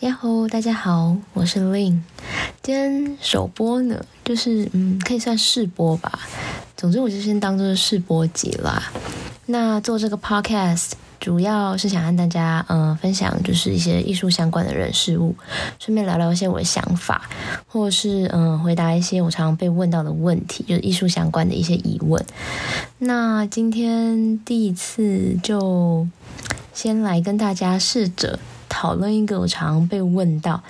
呀吼，大家好，我是 Lin。今天首播呢，就是嗯，可以算试播吧。总之，我就先当做试播集啦。那做这个 podcast 主要是想和大家嗯分享，就是一些艺术相关的人事物，顺便聊聊一些我的想法，或是嗯回答一些我常常被问到的问题，就是艺术相关的一些疑问。那今天第一次就先来跟大家试着。讨论一个我常被问到，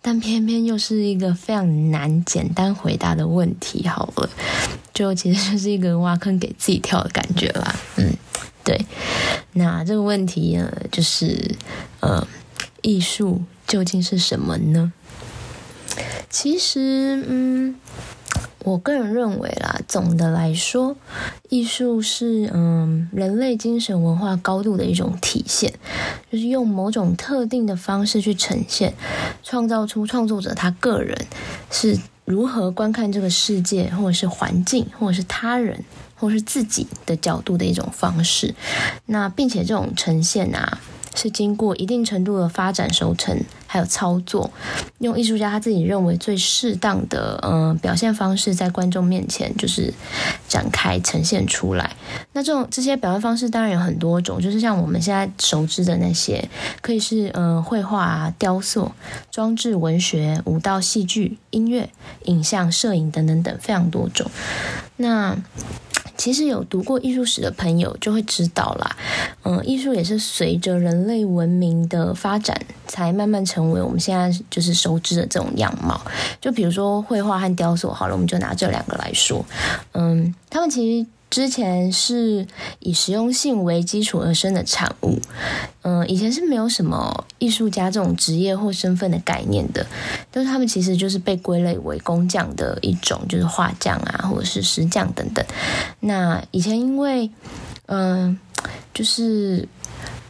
但偏偏又是一个非常难简单回答的问题。好了，就其实就是一个挖坑给自己跳的感觉啦。嗯，对。那这个问题呢，就是呃，艺术究竟是什么呢？其实，嗯。我个人认为啦，总的来说，艺术是嗯人类精神文化高度的一种体现，就是用某种特定的方式去呈现，创造出创作者他个人是如何观看这个世界，或者是环境，或者是他人，或是自己的角度的一种方式。那并且这种呈现啊。是经过一定程度的发展、熟成，还有操作，用艺术家他自己认为最适当的呃表现方式，在观众面前就是展开呈现出来。那这种这些表现方式当然有很多种，就是像我们现在熟知的那些，可以是呃绘画、雕塑、装置、文学、舞蹈、戏剧、音乐、影像、摄影等等等，非常多种。那其实有读过艺术史的朋友就会知道啦，嗯，艺术也是随着人类文明的发展，才慢慢成为我们现在就是熟知的这种样貌。就比如说绘画和雕塑，好了，我们就拿这两个来说，嗯，他们其实。之前是以实用性为基础而生的产物，嗯，以前是没有什么艺术家这种职业或身份的概念的，但是他们其实就是被归类为工匠的一种，就是画匠啊，或者是石匠等等。那以前因为，嗯，就是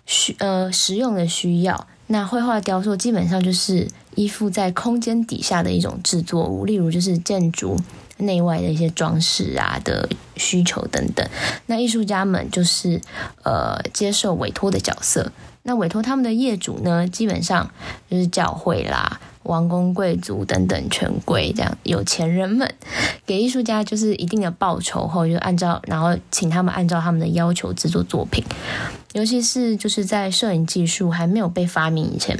需呃实用的需要，那绘画雕塑基本上就是依附在空间底下的一种制作物，例如就是建筑。内外的一些装饰啊的需求等等，那艺术家们就是呃接受委托的角色。那委托他们的业主呢，基本上就是教会啦、王公贵族等等权贵这样有钱人们，给艺术家就是一定的报酬后，就按照然后请他们按照他们的要求制作作品。尤其是就是在摄影技术还没有被发明以前。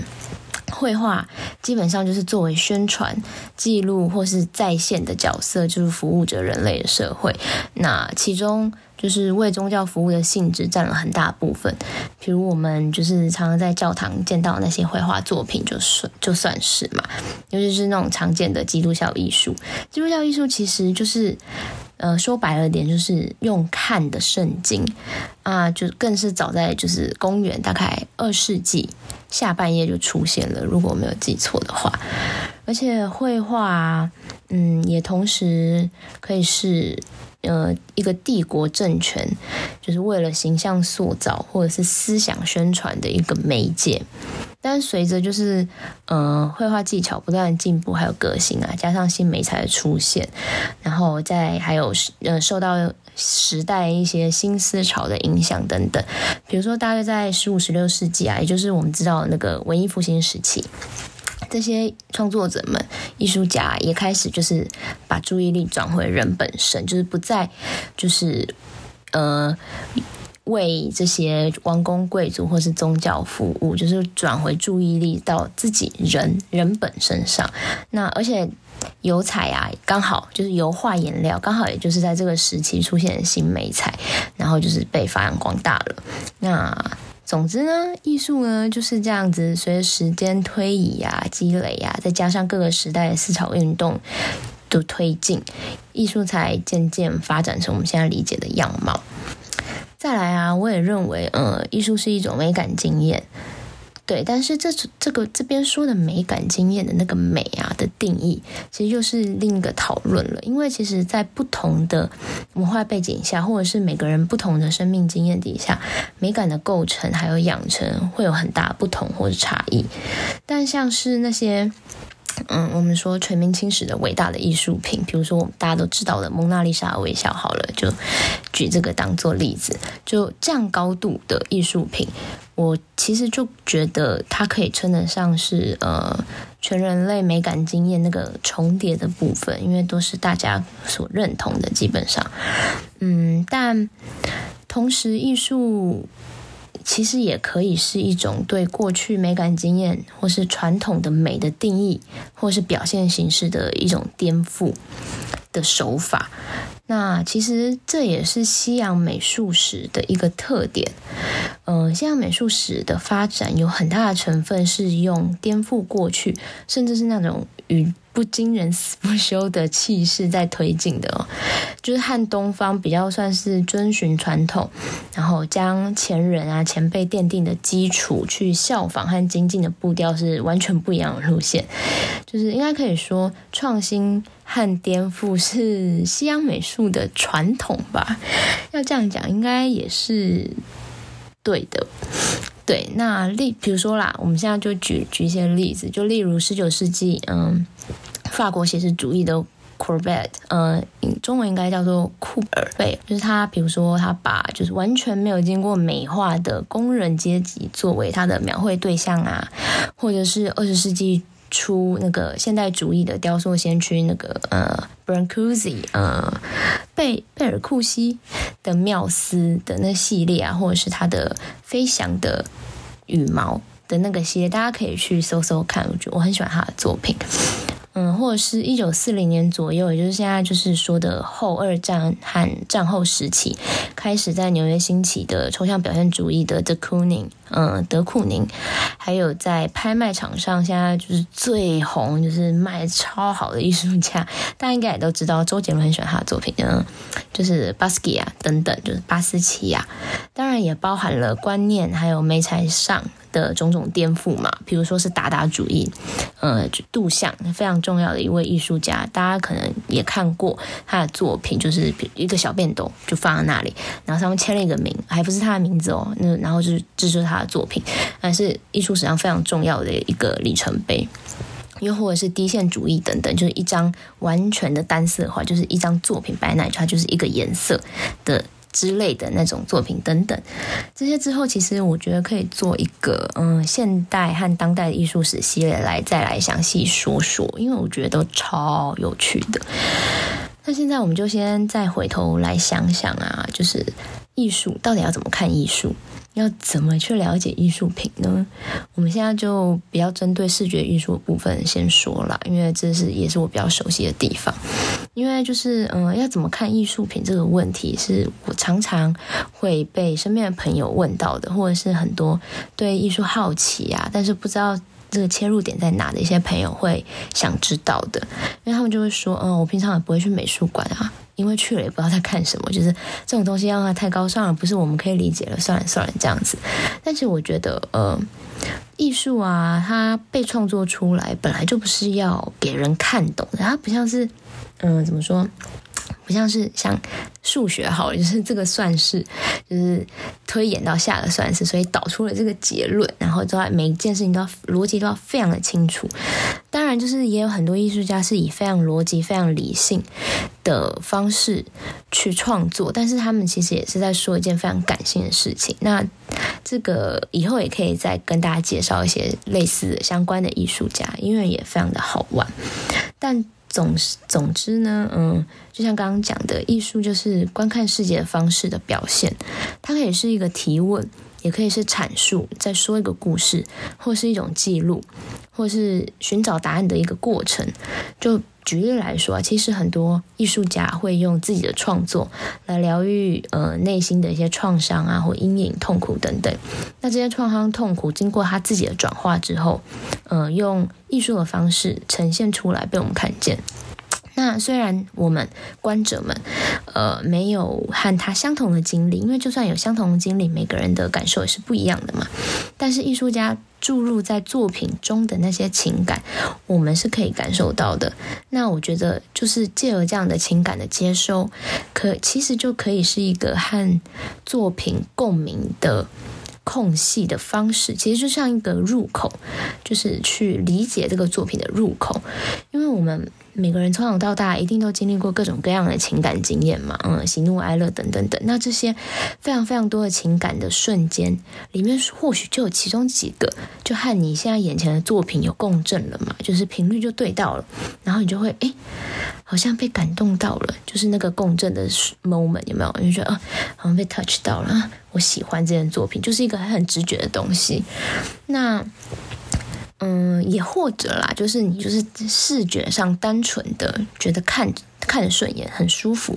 绘画基本上就是作为宣传、记录或是在线的角色，就是服务着人类的社会。那其中就是为宗教服务的性质占了很大部分。比如我们就是常常在教堂见到那些绘画作品，就算就算是嘛。尤其是那种常见的基督教艺术，基督教艺术其实就是。呃，说白了点，就是用看的圣经啊，就更是早在就是公元大概二世纪下半叶就出现了，如果我没有记错的话。而且绘画，嗯，也同时可以是呃一个帝国政权，就是为了形象塑造或者是思想宣传的一个媒介。但随着就是，嗯，绘画技巧不断进步，还有革新啊，加上新美材的出现，然后再还有呃受到时代一些新思潮的影响等等，比如说大约在十五、十六世纪啊，也就是我们知道那个文艺复兴时期，这些创作者们、艺术家也开始就是把注意力转回人本身，就是不再就是呃。为这些王公贵族或是宗教服务，就是转回注意力到自己人人本身上。那而且油彩啊，刚好就是油画颜料，刚好也就是在这个时期出现的新美彩，然后就是被发扬光大了。那总之呢，艺术呢就是这样子，随着时间推移啊、积累啊，再加上各个时代的思潮运动的推进，艺术才渐渐发展成我们现在理解的样貌。再来啊，我也认为，呃，艺术是一种美感经验，对。但是这这个这边说的美感经验的那个美啊的定义，其实又是另一个讨论了。因为其实，在不同的文化背景下，或者是每个人不同的生命经验底下，美感的构成还有养成会有很大不同或者差异。但像是那些。嗯，我们说全民青史的伟大的艺术品，比如说我们大家都知道的蒙娜丽莎微笑，好了，就举这个当做例子，就这样高度的艺术品，我其实就觉得它可以称得上是呃全人类美感经验那个重叠的部分，因为都是大家所认同的，基本上，嗯，但同时艺术。其实也可以是一种对过去美感经验或是传统的美的定义，或是表现形式的一种颠覆的手法。那其实这也是西洋美术史的一个特点。嗯，西洋美术史的发展有很大的成分是用颠覆过去，甚至是那种与不惊人死不休的气势在推进的哦，就是和东方比较算是遵循传统，然后将前人啊前辈奠定的基础去效仿和精进的步调是完全不一样的路线，就是应该可以说创新和颠覆是西洋美术的传统吧，要这样讲应该也是对的。对，那例比如说啦，我们现在就举举一些例子，就例如十九世纪，嗯，法国写实主义的 Courbet，嗯，中文应该叫做库尔贝，就是他，比如说他把就是完全没有经过美化的工人阶级作为他的描绘对象啊，或者是二十世纪。出那个现代主义的雕塑先驱，那个呃，Brancusi，呃，贝贝尔库西的缪斯的那系列啊，或者是他的飞翔的羽毛的那个系列，大家可以去搜搜看，我觉得我很喜欢他的作品。嗯，或者是一九四零年左右，也就是现在就是说的后二战和战后时期，开始在纽约兴起的抽象表现主义的 decuning 嗯，德库宁，还有在拍卖场上现在就是最红，就是卖超好的艺术家，大家应该也都知道，周杰伦很喜欢他的作品，嗯，就是巴斯基啊等等，就是巴斯奇亚，当然也包含了观念还有美材上。的种种颠覆嘛，比如说是达达主义，呃，杜象非常重要的一位艺术家，大家可能也看过他的作品，就是一个小便斗就放在那里，然后上面签了一个名，还不是他的名字哦，那然后就是这就是他作品，还是艺术史上非常重要的一个里程碑，又或者是低线主义等等，就是一张完全的单色画，就是一张作品摆那里，它就是一个颜色的。之类的那种作品等等，这些之后其实我觉得可以做一个嗯现代和当代艺术史系列来再来详细说说，因为我觉得都超有趣的。那现在我们就先再回头来想想啊，就是艺术到底要怎么看艺术？要怎么去了解艺术品呢？我们现在就比较针对视觉艺术的部分先说了，因为这是也是我比较熟悉的地方。因为就是嗯，要怎么看艺术品这个问题，是我常常会被身边的朋友问到的，或者是很多对艺术好奇啊，但是不知道这个切入点在哪的一些朋友会想知道的，因为他们就会说，嗯，我平常也不会去美术馆啊。因为去了也不知道在看什么，就是这种东西让它太高尚了，不是我们可以理解了。算了算了，这样子。但是我觉得，呃，艺术啊，它被创作出来本来就不是要给人看懂的，它不像是，嗯，怎么说？不像是像数学好，就是这个算式，就是推演到下个算式，所以导出了这个结论，然后都要每一件事情都要逻辑都要非常的清楚。当然，就是也有很多艺术家是以非常逻辑、非常理性的方式去创作，但是他们其实也是在说一件非常感性的事情。那这个以后也可以再跟大家介绍一些类似的相关的艺术家，因为也非常的好玩。但总总之呢，嗯，就像刚刚讲的，艺术就是观看世界的方式的表现，它可以是一个提问，也可以是阐述，在说一个故事，或是一种记录，或是寻找答案的一个过程。就举例来说，其实很多艺术家会用自己的创作来疗愈呃内心的一些创伤啊，或阴影、痛苦等等。那这些创伤、痛苦经过他自己的转化之后，呃，用艺术的方式呈现出来，被我们看见。那虽然我们观者们，呃，没有和他相同的经历，因为就算有相同的经历，每个人的感受也是不一样的嘛。但是艺术家注入在作品中的那些情感，我们是可以感受到的。那我觉得，就是借由这样的情感的接收，可其实就可以是一个和作品共鸣的空隙的方式，其实就像一个入口，就是去理解这个作品的入口，因为我们。每个人从小到大一定都经历过各种各样的情感经验嘛，嗯，喜怒哀乐等等等。那这些非常非常多的情感的瞬间里面，或许就有其中几个，就和你现在眼前的作品有共振了嘛，就是频率就对到了，然后你就会哎，好像被感动到了，就是那个共振的 moment 有没有？你就觉得啊，好像被 touch 到了，我喜欢这件作品，就是一个很直觉的东西。那。嗯，也或者啦，就是你就是视觉上单纯的觉得看看顺眼，很舒服，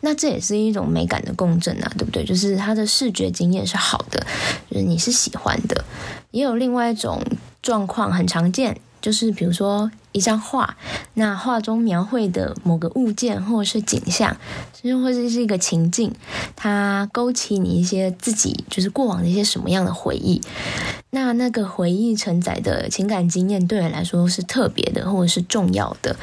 那这也是一种美感的共振啊，对不对？就是他的视觉经验是好的，就是你是喜欢的。也有另外一种状况很常见，就是比如说。一张画，那画中描绘的某个物件或者是景象，甚至或者是一个情境，它勾起你一些自己就是过往的一些什么样的回忆。那那个回忆承载的情感经验对你来说是特别的，或者是重要的，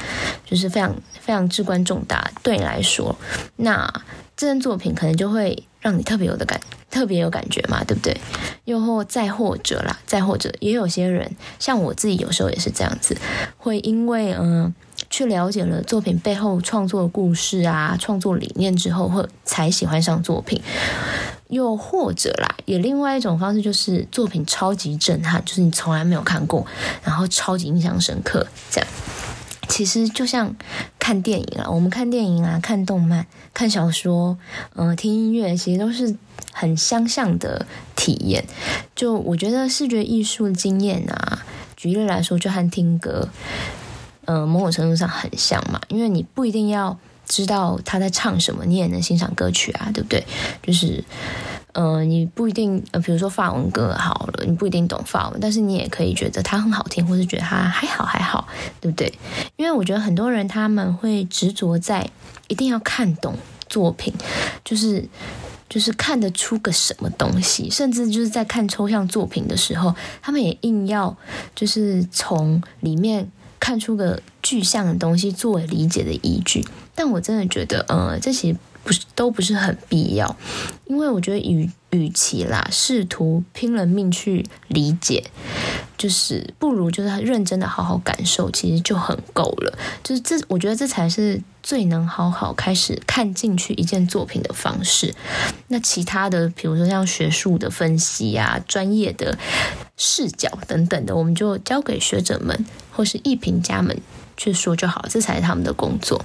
就是非常非常至关重大。对你来说，那这件作品可能就会让你特别有的感。特别有感觉嘛，对不对？又或再或者啦，再或者也有些人，像我自己有时候也是这样子，会因为嗯，去了解了作品背后创作的故事啊、创作理念之后，会才喜欢上作品。又或者啦，也另外一种方式就是作品超级震撼，就是你从来没有看过，然后超级印象深刻，这样。其实就像看电影啊，我们看电影啊，看动漫、看小说，嗯，听音乐，其实都是很相像的体验。就我觉得视觉艺术经验啊，举例来说，就和听歌，嗯，某种程度上很像嘛，因为你不一定要知道他在唱什么，你也能欣赏歌曲啊，对不对？就是。呃，你不一定呃，比如说法文歌好了，你不一定懂法文，但是你也可以觉得它很好听，或是觉得它还好还好，对不对？因为我觉得很多人他们会执着在一定要看懂作品，就是就是看得出个什么东西，甚至就是在看抽象作品的时候，他们也硬要就是从里面看出个具象的东西作为理解的依据。但我真的觉得，呃，这其实。不是都不是很必要，因为我觉得与与其啦试图拼了命去理解，就是不如就是认真的好好感受，其实就很够了。就是这，我觉得这才是最能好好开始看进去一件作品的方式。那其他的，比如说像学术的分析啊、专业的视角等等的，我们就交给学者们或是艺评家们去说就好，这才是他们的工作。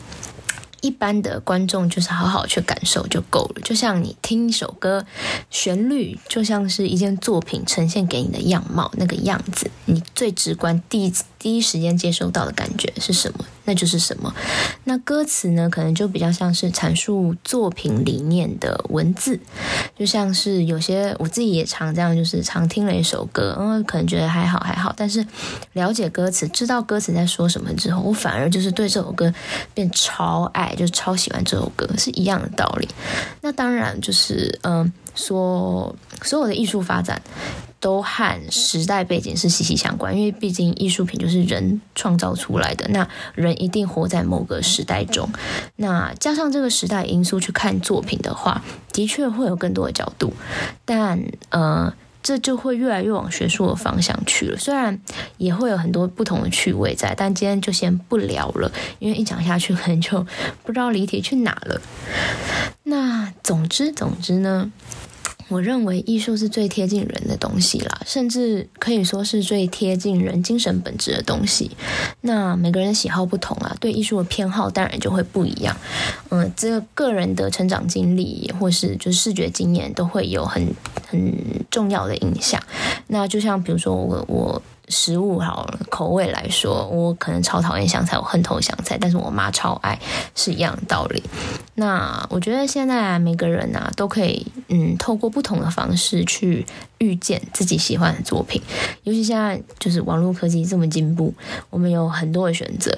一般的观众就是好好去感受就够了，就像你听一首歌，旋律就像是一件作品呈现给你的样貌那个样子，你最直观第一第一时间接收到的感觉是什么？那就是什么？那歌词呢？可能就比较像是阐述作品理念的文字，就像是有些我自己也常这样，就是常听了一首歌，嗯，可能觉得还好还好，但是了解歌词，知道歌词在说什么之后，我反而就是对这首歌变超爱，就超喜欢这首歌，是一样的道理。那当然就是嗯，说所有的艺术发展。都和时代背景是息息相关，因为毕竟艺术品就是人创造出来的，那人一定活在某个时代中，那加上这个时代因素去看作品的话，的确会有更多的角度，但呃，这就会越来越往学术的方向去了。虽然也会有很多不同的趣味在，但今天就先不聊了，因为一讲下去 可能就不知道离题去哪了。那总之总之呢？我认为艺术是最贴近人的东西啦，甚至可以说是最贴近人精神本质的东西。那每个人的喜好不同啊，对艺术的偏好当然就会不一样。嗯，这个个人的成长经历或是就是视觉经验都会有很很重要的影响。那就像比如说我我。食物好，口味来说，我可能超讨厌香菜，我恨透香菜，但是我妈超爱，是一样的道理。那我觉得现在每个人啊，都可以嗯，透过不同的方式去遇见自己喜欢的作品。尤其现在就是网络科技这么进步，我们有很多的选择，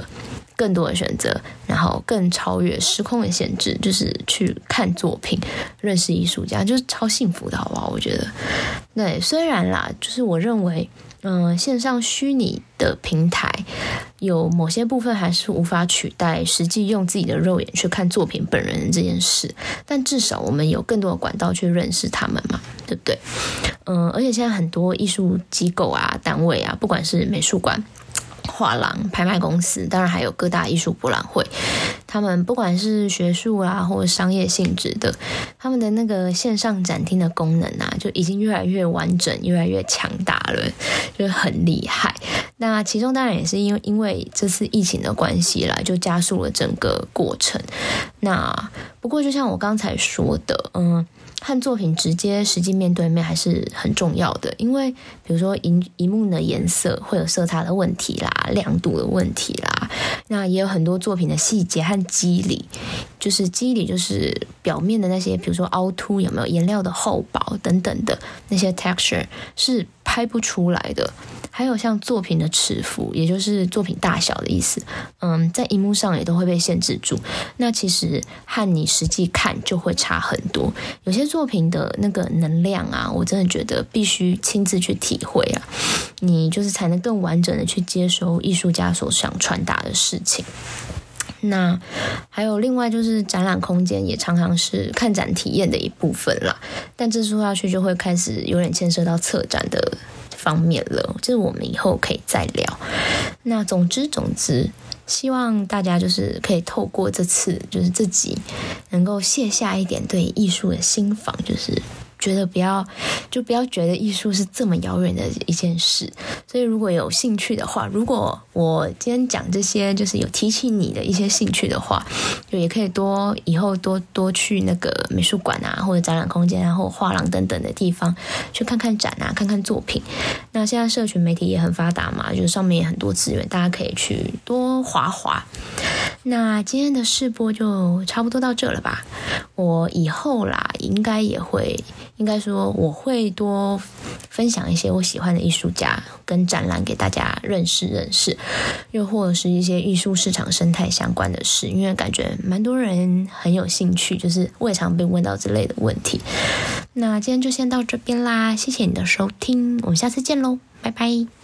更多的选择，然后更超越时空的限制，就是去看作品，认识艺术家，就是超幸福的，好不好？我觉得，对，虽然啦，就是我认为。嗯，线上虚拟的平台有某些部分还是无法取代实际用自己的肉眼去看作品本人这件事，但至少我们有更多的管道去认识他们嘛，对不对？嗯，而且现在很多艺术机构啊、单位啊，不管是美术馆。画廊、拍卖公司，当然还有各大艺术博览会，他们不管是学术啊，或者商业性质的，他们的那个线上展厅的功能啊，就已经越来越完整、越来越强大了，就很厉害。那其中当然也是因为因为这次疫情的关系啦，就加速了整个过程。那不过就像我刚才说的，嗯。和作品直接实际面对面还是很重要的，因为比如说荧荧幕的颜色会有色差的问题啦，亮度的问题啦，那也有很多作品的细节和肌理，就是肌理就是表面的那些，比如说凹凸有没有颜料的厚薄等等的那些 texture 是拍不出来的。还有像作品的尺幅，也就是作品大小的意思，嗯，在荧幕上也都会被限制住。那其实和你实际看就会差很多。有些作品的那个能量啊，我真的觉得必须亲自去体会啊，你就是才能更完整的去接收艺术家所想传达的事情。那还有另外就是展览空间也常常是看展体验的一部分啦，但这说下去就会开始有点牵涉到策展的。方面了，这我们以后可以再聊。那总之总之，希望大家就是可以透过这次，就是自己能够卸下一点对艺术的心防，就是。觉得不要，就不要觉得艺术是这么遥远的一件事。所以如果有兴趣的话，如果我今天讲这些，就是有提起你的一些兴趣的话，就也可以多以后多多去那个美术馆啊，或者展览空间啊，或画廊等等的地方去看看展啊，看看作品。那现在社群媒体也很发达嘛，就是上面也很多资源，大家可以去多划划。那今天的试播就差不多到这了吧？我以后啦，应该也会。应该说，我会多分享一些我喜欢的艺术家跟展览给大家认识认识，又或者是一些艺术市场生态相关的事，因为感觉蛮多人很有兴趣，就是我也常被问到之类的问题。那今天就先到这边啦，谢谢你的收听，我们下次见喽，拜拜。